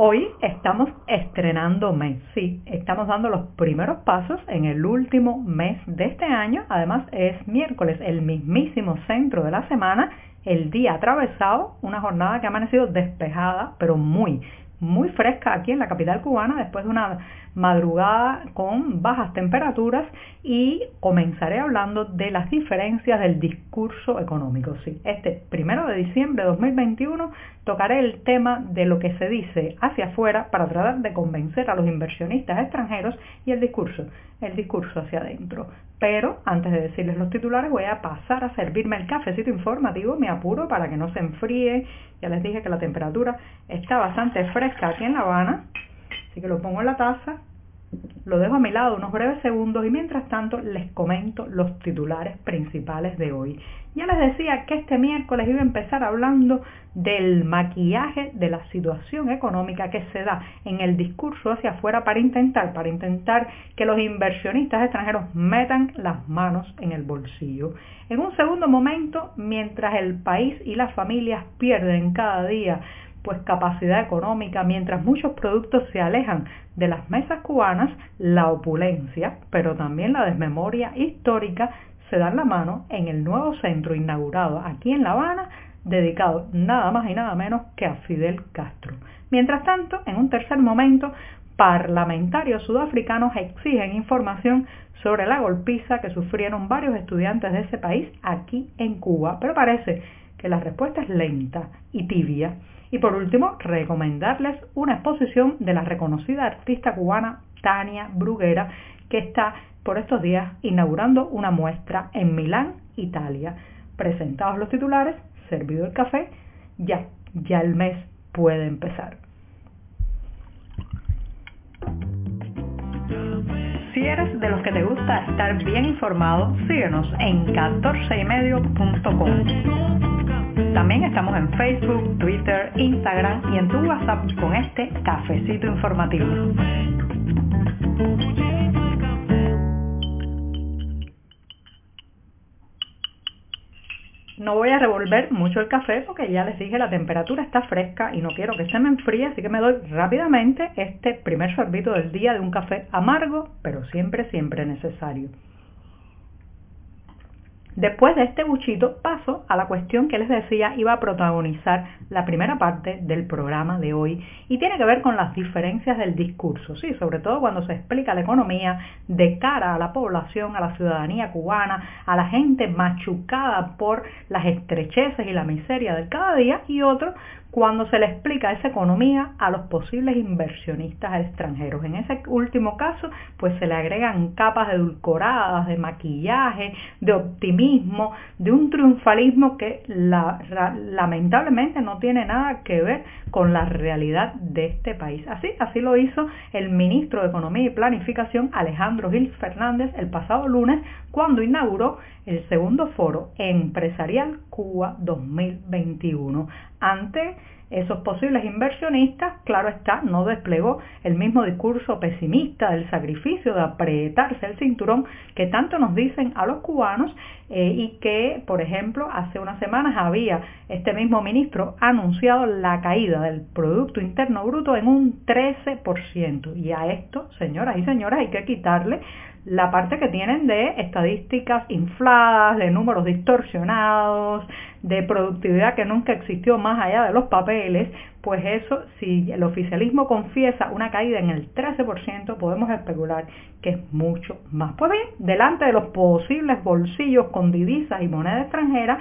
Hoy estamos estrenando mes, sí, estamos dando los primeros pasos en el último mes de este año. Además es miércoles, el mismísimo centro de la semana, el día atravesado, una jornada que ha amanecido despejada, pero muy, muy fresca aquí en la capital cubana después de una madrugada con bajas temperaturas y comenzaré hablando de las diferencias del discurso económico. Sí, este primero de diciembre de 2021 tocaré el tema de lo que se dice hacia afuera para tratar de convencer a los inversionistas extranjeros y el discurso, el discurso hacia adentro. Pero antes de decirles los titulares voy a pasar a servirme el cafecito informativo, me apuro para que no se enfríe. Ya les dije que la temperatura está bastante fresca aquí en La Habana, así que lo pongo en la taza lo dejo a mi lado unos breves segundos y mientras tanto les comento los titulares principales de hoy. Ya les decía que este miércoles iba a empezar hablando del maquillaje de la situación económica que se da en el discurso hacia afuera para intentar, para intentar que los inversionistas extranjeros metan las manos en el bolsillo. En un segundo momento, mientras el país y las familias pierden cada día pues capacidad económica, mientras muchos productos se alejan de las mesas cubanas, la opulencia, pero también la desmemoria histórica se dan la mano en el nuevo centro inaugurado aquí en La Habana, dedicado nada más y nada menos que a Fidel Castro. Mientras tanto, en un tercer momento, parlamentarios sudafricanos exigen información sobre la golpiza que sufrieron varios estudiantes de ese país aquí en Cuba, pero parece que la respuesta es lenta y tibia. Y por último, recomendarles una exposición de la reconocida artista cubana Tania Bruguera, que está por estos días inaugurando una muestra en Milán, Italia. Presentados los titulares, servido el café, ya, ya el mes puede empezar. Si eres de los que te gusta estar bien informado, síguenos en 14ymedio.com. También estamos en Facebook, Twitter, Instagram y en tu WhatsApp con este cafecito informativo. No voy a revolver mucho el café porque ya les dije la temperatura está fresca y no quiero que se me enfríe, así que me doy rápidamente este primer sorbito del día de un café amargo, pero siempre, siempre necesario. Después de este buchito paso a la cuestión que les decía iba a protagonizar la primera parte del programa de hoy y tiene que ver con las diferencias del discurso, sí, sobre todo cuando se explica la economía de cara a la población, a la ciudadanía cubana, a la gente machucada por las estrecheces y la miseria del cada día y otro cuando se le explica esa economía a los posibles inversionistas extranjeros. En ese último caso, pues se le agregan capas edulcoradas de maquillaje, de optimismo, de un triunfalismo que lamentablemente no tiene nada que ver con la realidad de este país. Así, así lo hizo el ministro de Economía y Planificación Alejandro Gil Fernández el pasado lunes cuando inauguró el segundo foro empresarial Cuba 2021. Ante esos posibles inversionistas, claro está, no desplegó el mismo discurso pesimista del sacrificio de apretarse el cinturón que tanto nos dicen a los cubanos eh, y que, por ejemplo, hace unas semanas había este mismo ministro anunciado la caída del Producto Interno Bruto en un 13%. Y a esto, señoras y señores, hay que quitarle la parte que tienen de estadísticas infladas, de números distorsionados, de productividad que nunca existió más allá de los papeles, pues eso, si el oficialismo confiesa una caída en el 13%, podemos especular que es mucho más. Pues bien, delante de los posibles bolsillos con divisas y moneda extranjera,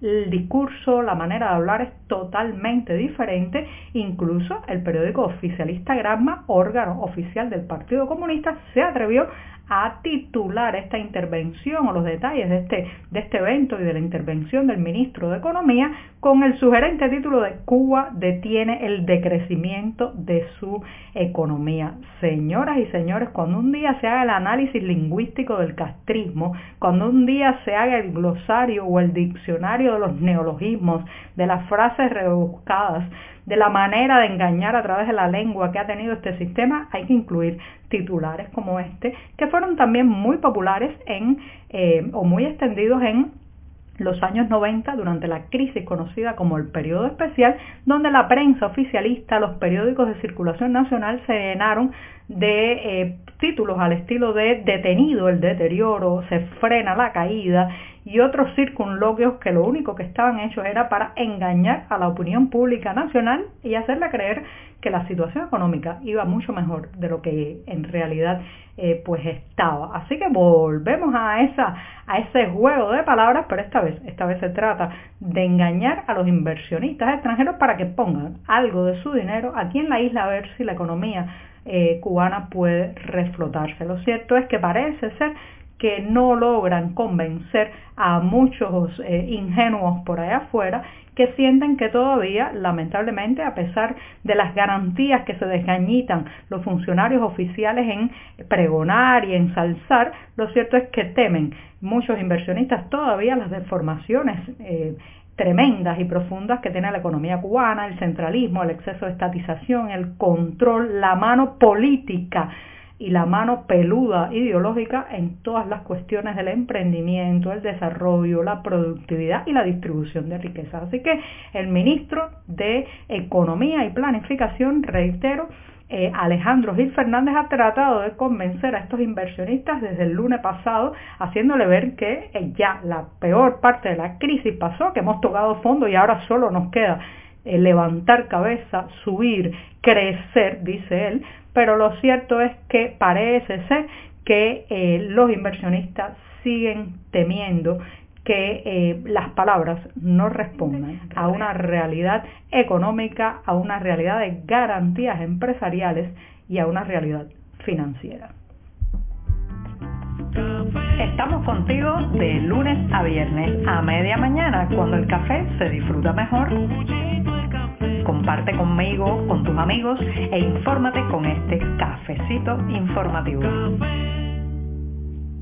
el discurso, la manera de hablar es totalmente diferente. Incluso el periódico oficialista Gramma, órgano oficial del Partido Comunista, se atrevió a titular esta intervención o los detalles de este, de este evento y de la intervención del ministro de Economía con el sugerente título de Cuba detiene el decrecimiento de su economía. Señoras y señores, cuando un día se haga el análisis lingüístico del castrismo, cuando un día se haga el glosario o el diccionario de los neologismos, de las frases rebuscadas, de la manera de engañar a través de la lengua que ha tenido este sistema, hay que incluir titulares como este, que fueron también muy populares en, eh, o muy extendidos en los años 90 durante la crisis conocida como el periodo especial, donde la prensa oficialista, los periódicos de circulación nacional se llenaron de eh, títulos al estilo de detenido el deterioro, se frena la caída y otros circunloquios que lo único que estaban hechos era para engañar a la opinión pública nacional y hacerle creer que la situación económica iba mucho mejor de lo que en realidad eh, pues estaba. Así que volvemos a, esa, a ese juego de palabras, pero esta vez, esta vez se trata de engañar a los inversionistas extranjeros para que pongan algo de su dinero aquí en la isla a ver si la economía eh, cubana puede reflotarse. Lo cierto es que parece ser que no logran convencer a muchos eh, ingenuos por allá afuera que sienten que todavía, lamentablemente, a pesar de las garantías que se desgañitan los funcionarios oficiales en pregonar y ensalzar, lo cierto es que temen. Muchos inversionistas todavía las deformaciones eh, tremendas y profundas que tiene la economía cubana, el centralismo, el exceso de estatización, el control, la mano política y la mano peluda ideológica en todas las cuestiones del emprendimiento, el desarrollo, la productividad y la distribución de riqueza. Así que el ministro de Economía y Planificación, reitero, eh, Alejandro Gil Fernández ha tratado de convencer a estos inversionistas desde el lunes pasado, haciéndole ver que eh, ya la peor parte de la crisis pasó, que hemos tocado fondo y ahora solo nos queda eh, levantar cabeza, subir, crecer, dice él, pero lo cierto es que parece ser que los inversionistas siguen temiendo que eh, las palabras no respondan a una realidad económica, a una realidad de garantías empresariales y a una realidad financiera. Estamos contigo de lunes a viernes a media mañana cuando el café se disfruta mejor. Comparte conmigo, con tus amigos e infórmate con este cafecito informativo.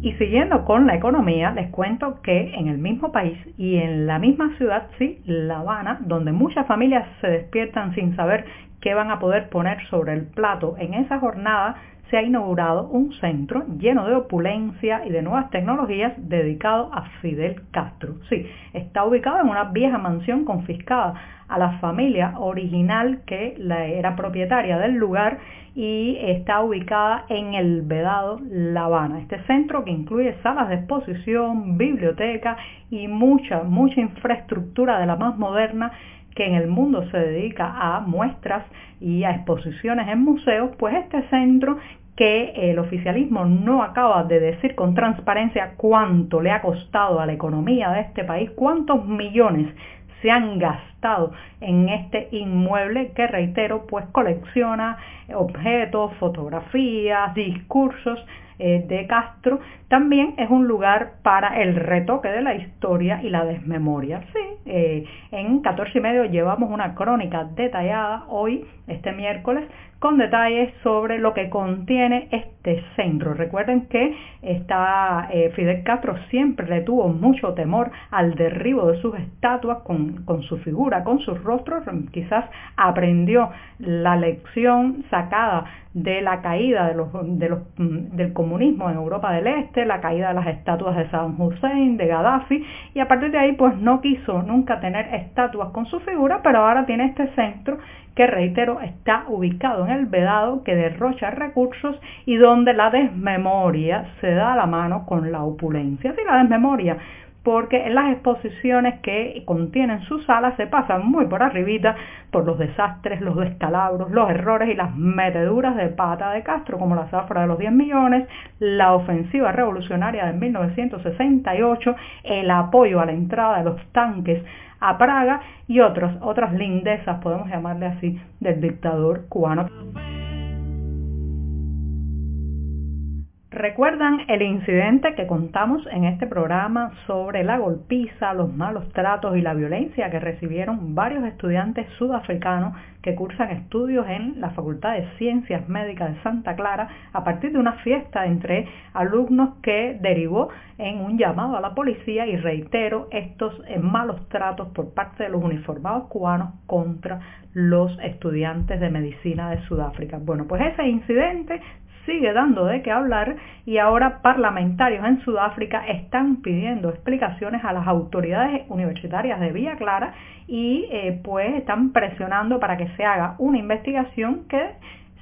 Y siguiendo con la economía, les cuento que en el mismo país y en la misma ciudad, sí, La Habana, donde muchas familias se despiertan sin saber qué van a poder poner sobre el plato en esa jornada, se ha inaugurado un centro lleno de opulencia y de nuevas tecnologías dedicado a Fidel Castro. Sí, está ubicado en una vieja mansión confiscada a la familia original que era propietaria del lugar y está ubicada en el Vedado La Habana. Este centro que incluye salas de exposición, biblioteca y mucha, mucha infraestructura de la más moderna que en el mundo se dedica a muestras y a exposiciones en museos, pues este centro que el oficialismo no acaba de decir con transparencia cuánto le ha costado a la economía de este país, cuántos millones se han gastado en este inmueble que, reitero, pues colecciona objetos, fotografías, discursos eh, de Castro, también es un lugar para el retoque de la historia y la desmemoria. Sí, eh, en 14 y medio llevamos una crónica detallada hoy, este miércoles, con detalles sobre lo que contiene este centro. Recuerden que está, eh, Fidel Castro siempre le tuvo mucho temor al derribo de sus estatuas con, su figura, con sus rostros. Quizás aprendió la lección sacada de la caída mm, del comunismo en Europa del Este, la caída de las estatuas de Saddam Hussein, de Gaddafi, y a partir de ahí pues no quiso nunca tener estatuas con su figura, pero ahora tiene este centro que reitero está ubicado en el Vedado, que derrocha recursos y donde la desmemoria se da la mano con la opulencia. Sí, la desmemoria, porque en las exposiciones que contienen sus salas se pasan muy por arribita por los desastres, los descalabros, los errores y las meteduras de pata de Castro, como la zafra de los 10 millones, la ofensiva revolucionaria de 1968, el apoyo a la entrada de los tanques a Praga y otras, otras lindezas, podemos llamarle así, del dictador cubano. ¿Recuerdan el incidente que contamos en este programa sobre la golpiza, los malos tratos y la violencia que recibieron varios estudiantes sudafricanos que cursan estudios en la Facultad de Ciencias Médicas de Santa Clara a partir de una fiesta entre alumnos que derivó en un llamado a la policía y reitero estos malos tratos por parte de los uniformados cubanos contra los estudiantes de medicina de Sudáfrica. Bueno, pues ese incidente sigue dando de qué hablar y ahora parlamentarios en Sudáfrica están pidiendo explicaciones a las autoridades universitarias de Villa Clara y eh, pues están presionando para que se haga una investigación que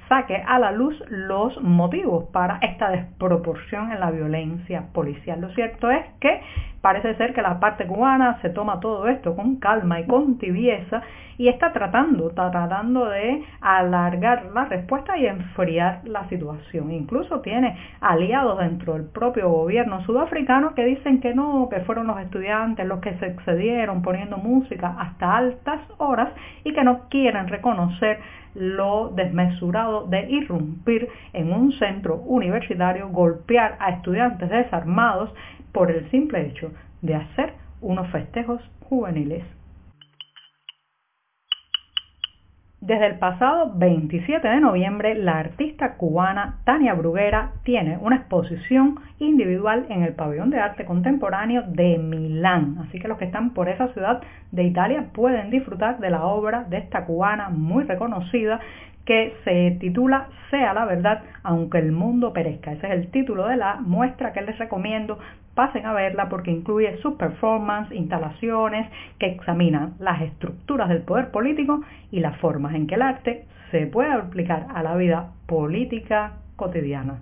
saque a la luz los motivos para esta desproporción en la violencia policial. Lo cierto es que parece ser que la parte cubana se toma todo esto con calma y con tibieza y está tratando, está tratando de alargar la respuesta y enfriar la situación. Incluso tiene aliados dentro del propio gobierno sudafricano que dicen que no, que fueron los estudiantes los que se excedieron poniendo música hasta altas horas y que no quieren reconocer lo desmesurado de irrumpir en un centro universitario, golpear a estudiantes desarmados por el simple hecho de hacer unos festejos juveniles. Desde el pasado 27 de noviembre, la artista cubana Tania Bruguera tiene una exposición individual en el Pabellón de Arte Contemporáneo de Milán. Así que los que están por esa ciudad de Italia pueden disfrutar de la obra de esta cubana muy reconocida que se titula Sea la verdad aunque el mundo perezca. Ese es el título de la muestra que les recomiendo. Pasen a verla porque incluye sus performance, instalaciones que examinan las estructuras del poder político y las formas en que el arte se puede aplicar a la vida política cotidiana.